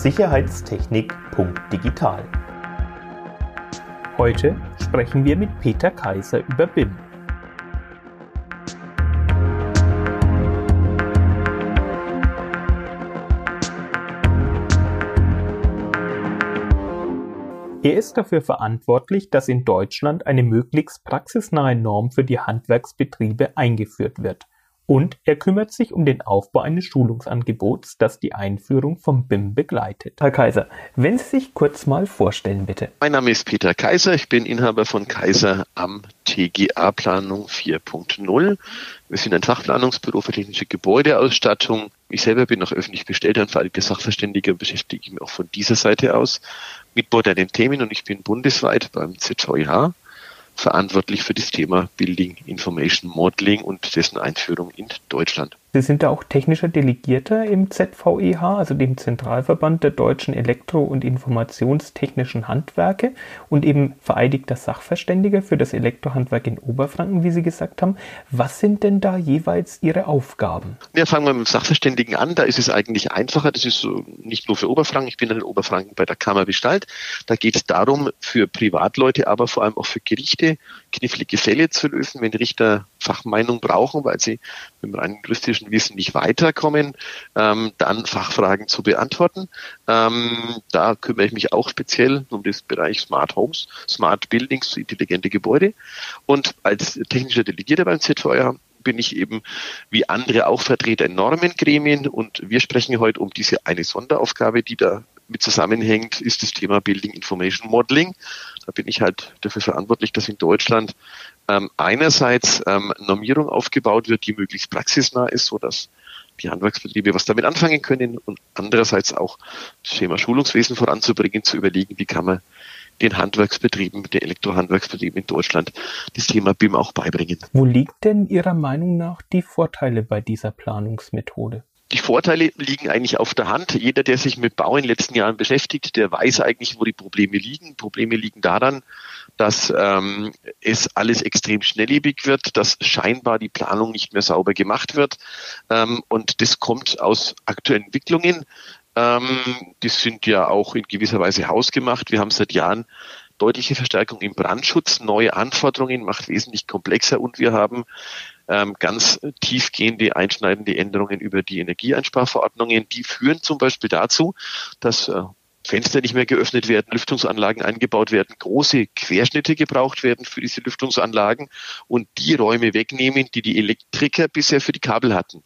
sicherheitstechnik.digital. Heute sprechen wir mit Peter Kaiser über BIM. Er ist dafür verantwortlich, dass in Deutschland eine möglichst praxisnahe Norm für die Handwerksbetriebe eingeführt wird. Und er kümmert sich um den Aufbau eines Schulungsangebots, das die Einführung vom BIM begleitet. Herr Kaiser, wenn Sie sich kurz mal vorstellen, bitte. Mein Name ist Peter Kaiser. Ich bin Inhaber von Kaiser am TGA Planung 4.0. Wir sind ein Fachplanungsbüro für technische Gebäudeausstattung. Ich selber bin noch öffentlich bestellter und veralteter Sachverständiger und beschäftige mich auch von dieser Seite aus mit modernen Themen und ich bin bundesweit beim ZVIH verantwortlich für das Thema Building Information Modeling und dessen Einführung in Deutschland. Sie sind da auch technischer Delegierter im ZVEH, also dem Zentralverband der deutschen Elektro- und Informationstechnischen Handwerke und eben vereidigter Sachverständiger für das Elektrohandwerk in Oberfranken, wie Sie gesagt haben. Was sind denn da jeweils Ihre Aufgaben? Ja, fangen wir mit dem Sachverständigen an. Da ist es eigentlich einfacher. Das ist nicht nur für Oberfranken. Ich bin in Oberfranken bei der Kammer Gestalt. Da geht es darum, für Privatleute, aber vor allem auch für Gerichte knifflige Fälle zu lösen, wenn Richter Fachmeinung brauchen, weil sie mit dem rein juristischen Wissen nicht weiterkommen, ähm, dann Fachfragen zu beantworten. Ähm, da kümmere ich mich auch speziell um das Bereich Smart Homes, Smart Buildings, intelligente Gebäude. Und als technischer Delegierter beim ZVR bin ich eben wie andere auch Vertreter in Normengremien und wir sprechen heute um diese eine Sonderaufgabe, die da mit zusammenhängt, ist das Thema Building Information Modeling. Da bin ich halt dafür verantwortlich, dass in Deutschland ähm, einerseits ähm, Normierung aufgebaut wird, die möglichst praxisnah ist, so dass die Handwerksbetriebe was damit anfangen können und andererseits auch das Thema Schulungswesen voranzubringen, zu überlegen, wie kann man den Handwerksbetrieben, den Elektrohandwerksbetrieben in Deutschland das Thema BIM auch beibringen. Wo liegt denn Ihrer Meinung nach die Vorteile bei dieser Planungsmethode? Die Vorteile liegen eigentlich auf der Hand. Jeder, der sich mit Bau in den letzten Jahren beschäftigt, der weiß eigentlich, wo die Probleme liegen. Probleme liegen daran, dass ähm, es alles extrem schnelllebig wird, dass scheinbar die Planung nicht mehr sauber gemacht wird. Ähm, und das kommt aus aktuellen Entwicklungen. Ähm, die sind ja auch in gewisser Weise hausgemacht. Wir haben seit Jahren deutliche Verstärkung im Brandschutz, neue Anforderungen, macht wesentlich komplexer und wir haben ähm, ganz tiefgehende, einschneidende Änderungen über die Energieeinsparverordnungen. Die führen zum Beispiel dazu, dass äh, Fenster nicht mehr geöffnet werden, Lüftungsanlagen eingebaut werden, große Querschnitte gebraucht werden für diese Lüftungsanlagen und die Räume wegnehmen, die die Elektriker bisher für die Kabel hatten.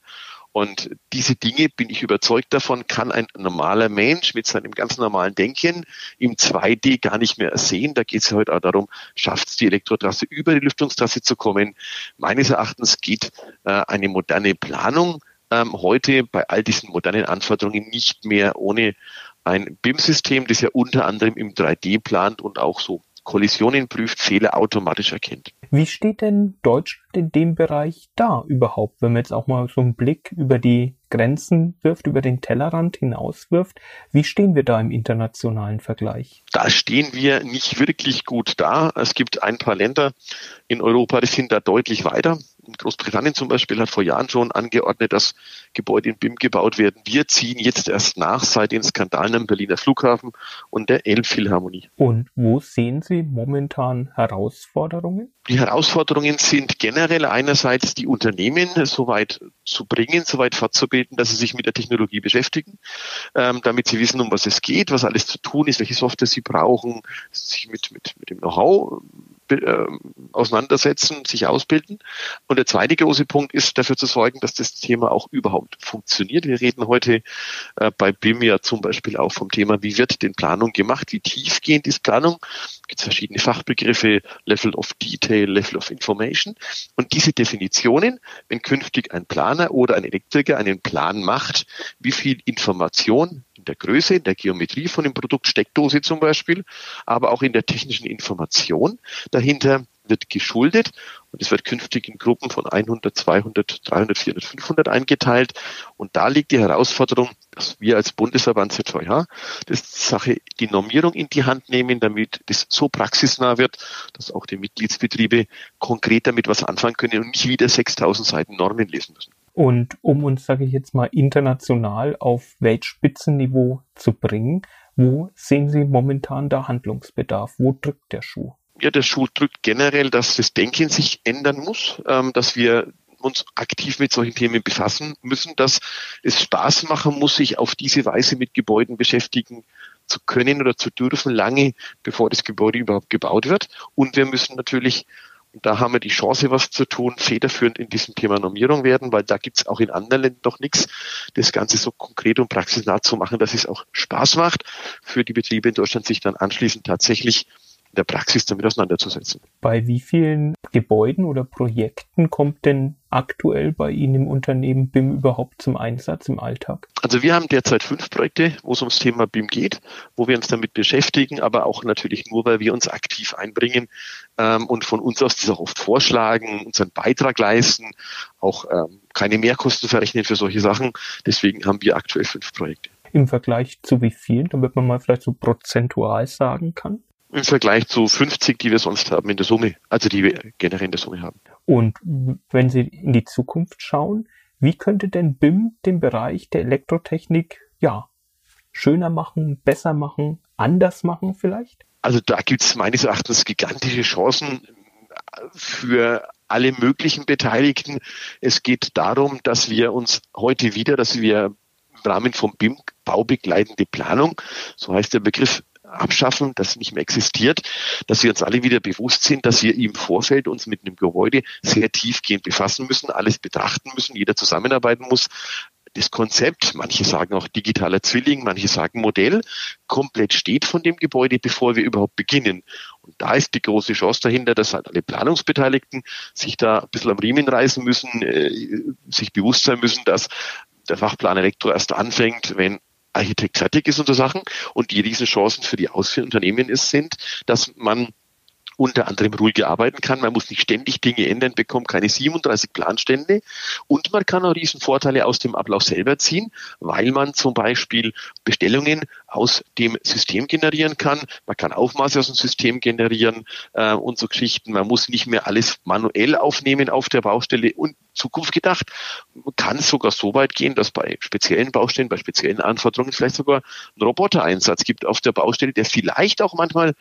Und diese Dinge, bin ich überzeugt davon, kann ein normaler Mensch mit seinem ganz normalen Denken im 2D gar nicht mehr sehen. Da geht es ja heute auch darum, schafft es die Elektrotrasse über die Lüftungstrasse zu kommen. Meines Erachtens geht äh, eine moderne Planung ähm, heute bei all diesen modernen Anforderungen nicht mehr ohne ein BIM-System, das ja unter anderem im 3D plant und auch so Kollisionen prüft, Fehler automatisch erkennt. Wie steht denn Deutschland in dem Bereich da überhaupt, wenn man jetzt auch mal so einen Blick über die Grenzen wirft, über den Tellerrand hinaus wirft? Wie stehen wir da im internationalen Vergleich? Da stehen wir nicht wirklich gut da. Es gibt ein paar Länder in Europa, die sind da deutlich weiter. Großbritannien zum Beispiel hat vor Jahren schon angeordnet, dass Gebäude in BIM gebaut werden. Wir ziehen jetzt erst nach seit den Skandalen am Berliner Flughafen und der Elbphilharmonie. Und wo sehen Sie momentan Herausforderungen? Die Herausforderungen sind generell einerseits die Unternehmen so weit zu bringen, so weit fortzubilden, dass sie sich mit der Technologie beschäftigen, ähm, damit sie wissen, um was es geht, was alles zu tun ist, welche Software sie brauchen, sich mit, mit, mit dem Know-how äh, auseinandersetzen, sich ausbilden. Und der zweite große Punkt ist, dafür zu sorgen, dass das Thema auch überhaupt funktioniert. Wir reden heute äh, bei BIM ja zum Beispiel auch vom Thema, wie wird denn Planung gemacht, wie tiefgehend ist Planung. Es gibt verschiedene Fachbegriffe, Level of Detail, Level of Information. Und diese Definitionen, wenn künftig ein Planer oder ein Elektriker einen Plan macht, wie viel Information in der Größe, in der Geometrie von dem Produkt, Steckdose zum Beispiel, aber auch in der technischen Information dahinter wird geschuldet und es wird künftig in Gruppen von 100, 200, 300, 400, 500 eingeteilt. Und da liegt die Herausforderung, dass wir als Bundesverband ZVH das Sache, die Normierung in die Hand nehmen, damit das so praxisnah wird, dass auch die Mitgliedsbetriebe konkret damit was anfangen können und nicht wieder 6000 Seiten Normen lesen müssen. Und um uns, sage ich jetzt mal, international auf Weltspitzenniveau zu bringen, wo sehen Sie momentan da Handlungsbedarf? Wo drückt der Schuh? Ja, der Schuh drückt generell, dass das Denken sich ändern muss, ähm, dass wir uns aktiv mit solchen Themen befassen müssen, dass es Spaß machen muss, sich auf diese Weise mit Gebäuden beschäftigen zu können oder zu dürfen, lange bevor das Gebäude überhaupt gebaut wird. Und wir müssen natürlich da haben wir die Chance, was zu tun, federführend in diesem Thema Normierung werden, weil da gibt's auch in anderen Ländern noch nichts, das Ganze so konkret und praxisnah zu machen, dass es auch Spaß macht, für die Betriebe in Deutschland sich dann anschließend tatsächlich in der Praxis damit auseinanderzusetzen. Bei wie vielen Gebäuden oder Projekten kommt denn aktuell bei Ihnen im Unternehmen BIM überhaupt zum Einsatz im Alltag? Also wir haben derzeit fünf Projekte, wo es ums Thema BIM geht, wo wir uns damit beschäftigen, aber auch natürlich nur, weil wir uns aktiv einbringen ähm, und von uns aus auch oft vorschlagen, unseren Beitrag leisten, auch ähm, keine Mehrkosten verrechnen für solche Sachen. Deswegen haben wir aktuell fünf Projekte. Im Vergleich zu wie vielen, damit man mal vielleicht so prozentual sagen kann? Im Vergleich zu 50, die wir sonst haben in der Summe, also die wir generell in der Summe haben. Und wenn Sie in die Zukunft schauen, wie könnte denn BIM den Bereich der Elektrotechnik ja schöner machen, besser machen, anders machen vielleicht? Also da gibt es meines Erachtens gigantische Chancen für alle möglichen Beteiligten. Es geht darum, dass wir uns heute wieder, dass wir im Rahmen von BIM baubegleitende Planung, so heißt der Begriff, abschaffen, das nicht mehr existiert, dass wir uns alle wieder bewusst sind, dass wir im Vorfeld uns mit einem Gebäude sehr tiefgehend befassen müssen, alles betrachten müssen, jeder zusammenarbeiten muss, das Konzept, manche sagen auch digitaler Zwilling, manche sagen Modell, komplett steht von dem Gebäude, bevor wir überhaupt beginnen. Und da ist die große Chance dahinter, dass halt alle Planungsbeteiligten sich da ein bisschen am Riemen reißen müssen, äh, sich bewusst sein müssen, dass der Fachplan Elektro erst anfängt, wenn Architekt fertig ist und so Sachen. Und die Riesenchancen für die ausführenden Unternehmen ist, sind, dass man unter anderem ruhig arbeiten kann. Man muss nicht ständig Dinge ändern, bekommt keine 37 Planstände und man kann auch riesen Vorteile aus dem Ablauf selber ziehen, weil man zum Beispiel Bestellungen aus dem System generieren kann. Man kann Aufmaße aus dem System generieren äh, und so Geschichten. Man muss nicht mehr alles manuell aufnehmen auf der Baustelle und Zukunft gedacht. Man kann sogar so weit gehen, dass bei speziellen Baustellen, bei speziellen Anforderungen vielleicht sogar einen Robotereinsatz gibt auf der Baustelle, der vielleicht auch manchmal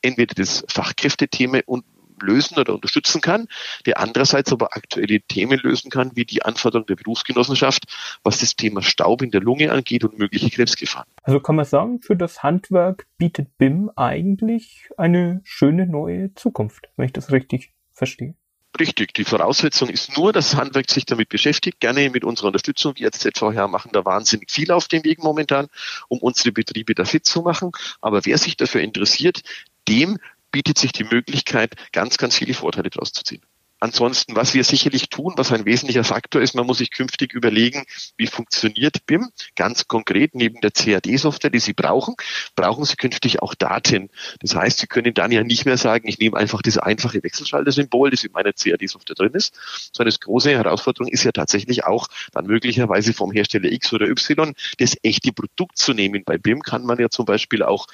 entweder das Fachkräftethema und lösen oder unterstützen kann, der andererseits aber aktuelle Themen lösen kann, wie die Anforderungen der Berufsgenossenschaft, was das Thema Staub in der Lunge angeht und mögliche Krebsgefahren. Also kann man sagen, für das Handwerk bietet BIM eigentlich eine schöne neue Zukunft, wenn ich das richtig verstehe. Richtig, die Voraussetzung ist nur, dass das Handwerk sich damit beschäftigt, gerne mit unserer Unterstützung. Wir als ZVH machen da wahnsinnig viel auf dem Weg momentan, um unsere Betriebe da fit zu machen. Aber wer sich dafür interessiert, dem bietet sich die Möglichkeit, ganz, ganz viele Vorteile daraus zu ziehen. Ansonsten, was wir sicherlich tun, was ein wesentlicher Faktor ist, man muss sich künftig überlegen, wie funktioniert BIM. Ganz konkret, neben der CAD-Software, die Sie brauchen, brauchen Sie künftig auch Daten. Das heißt, Sie können dann ja nicht mehr sagen, ich nehme einfach dieses einfache Wechselschalter-Symbol, das in meiner CAD-Software drin ist, sondern das große Herausforderung ist ja tatsächlich auch dann möglicherweise vom Hersteller X oder Y das echte Produkt zu nehmen. Bei BIM kann man ja zum Beispiel auch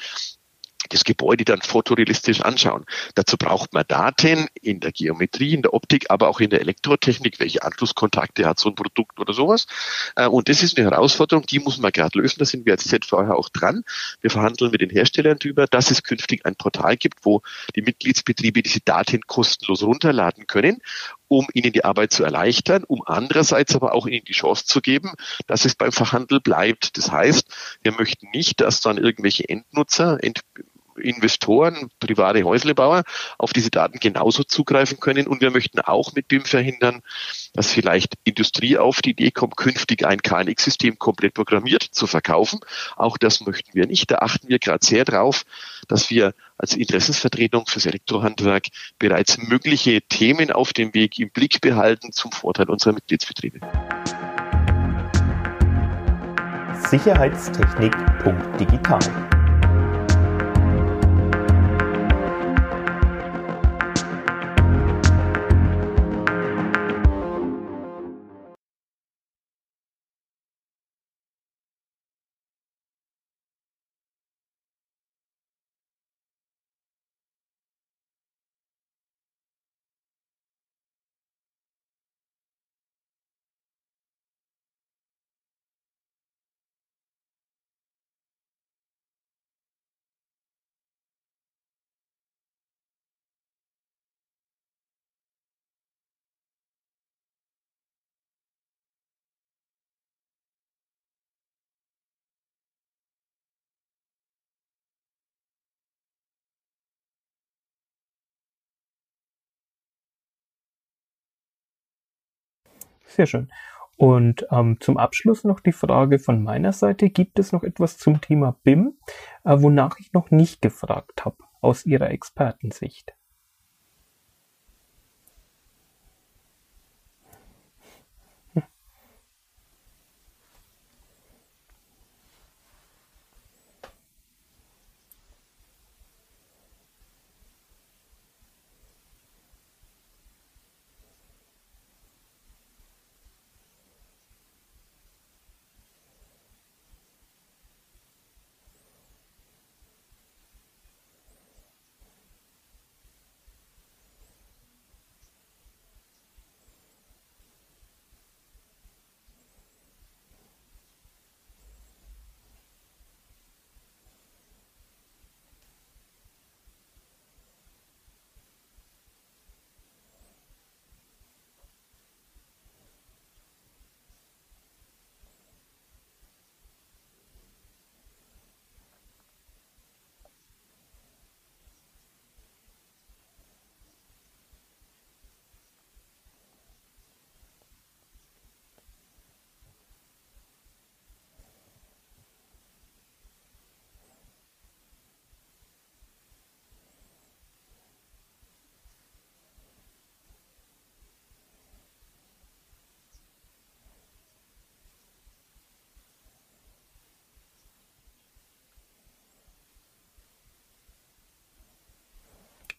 das Gebäude dann fotorealistisch anschauen. Dazu braucht man Daten in der Geometrie, in der Optik, aber auch in der Elektrotechnik, welche Anschlusskontakte hat so ein Produkt oder sowas. Äh, und das ist eine Herausforderung, die muss man gerade lösen. Da sind wir als ZVH auch dran. Wir verhandeln mit den Herstellern darüber, dass es künftig ein Portal gibt, wo die Mitgliedsbetriebe diese Daten kostenlos runterladen können um ihnen die Arbeit zu erleichtern, um andererseits aber auch ihnen die Chance zu geben, dass es beim Verhandel bleibt. Das heißt, wir möchten nicht, dass dann irgendwelche Endnutzer, End Investoren, private Häuslebauer auf diese Daten genauso zugreifen können. Und wir möchten auch mit BIM verhindern, dass vielleicht Industrie auf die Idee kommt, künftig ein KNX-System komplett programmiert zu verkaufen. Auch das möchten wir nicht. Da achten wir gerade sehr drauf, dass wir als Interessensvertretung fürs Elektrohandwerk bereits mögliche Themen auf dem Weg im Blick behalten zum Vorteil unserer Mitgliedsbetriebe. Sicherheitstechnik.digital Sehr schön. Und ähm, zum Abschluss noch die Frage von meiner Seite. Gibt es noch etwas zum Thema BIM, äh, wonach ich noch nicht gefragt habe, aus Ihrer Expertensicht?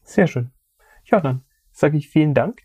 Sehr schön. Ja, dann sage ich vielen Dank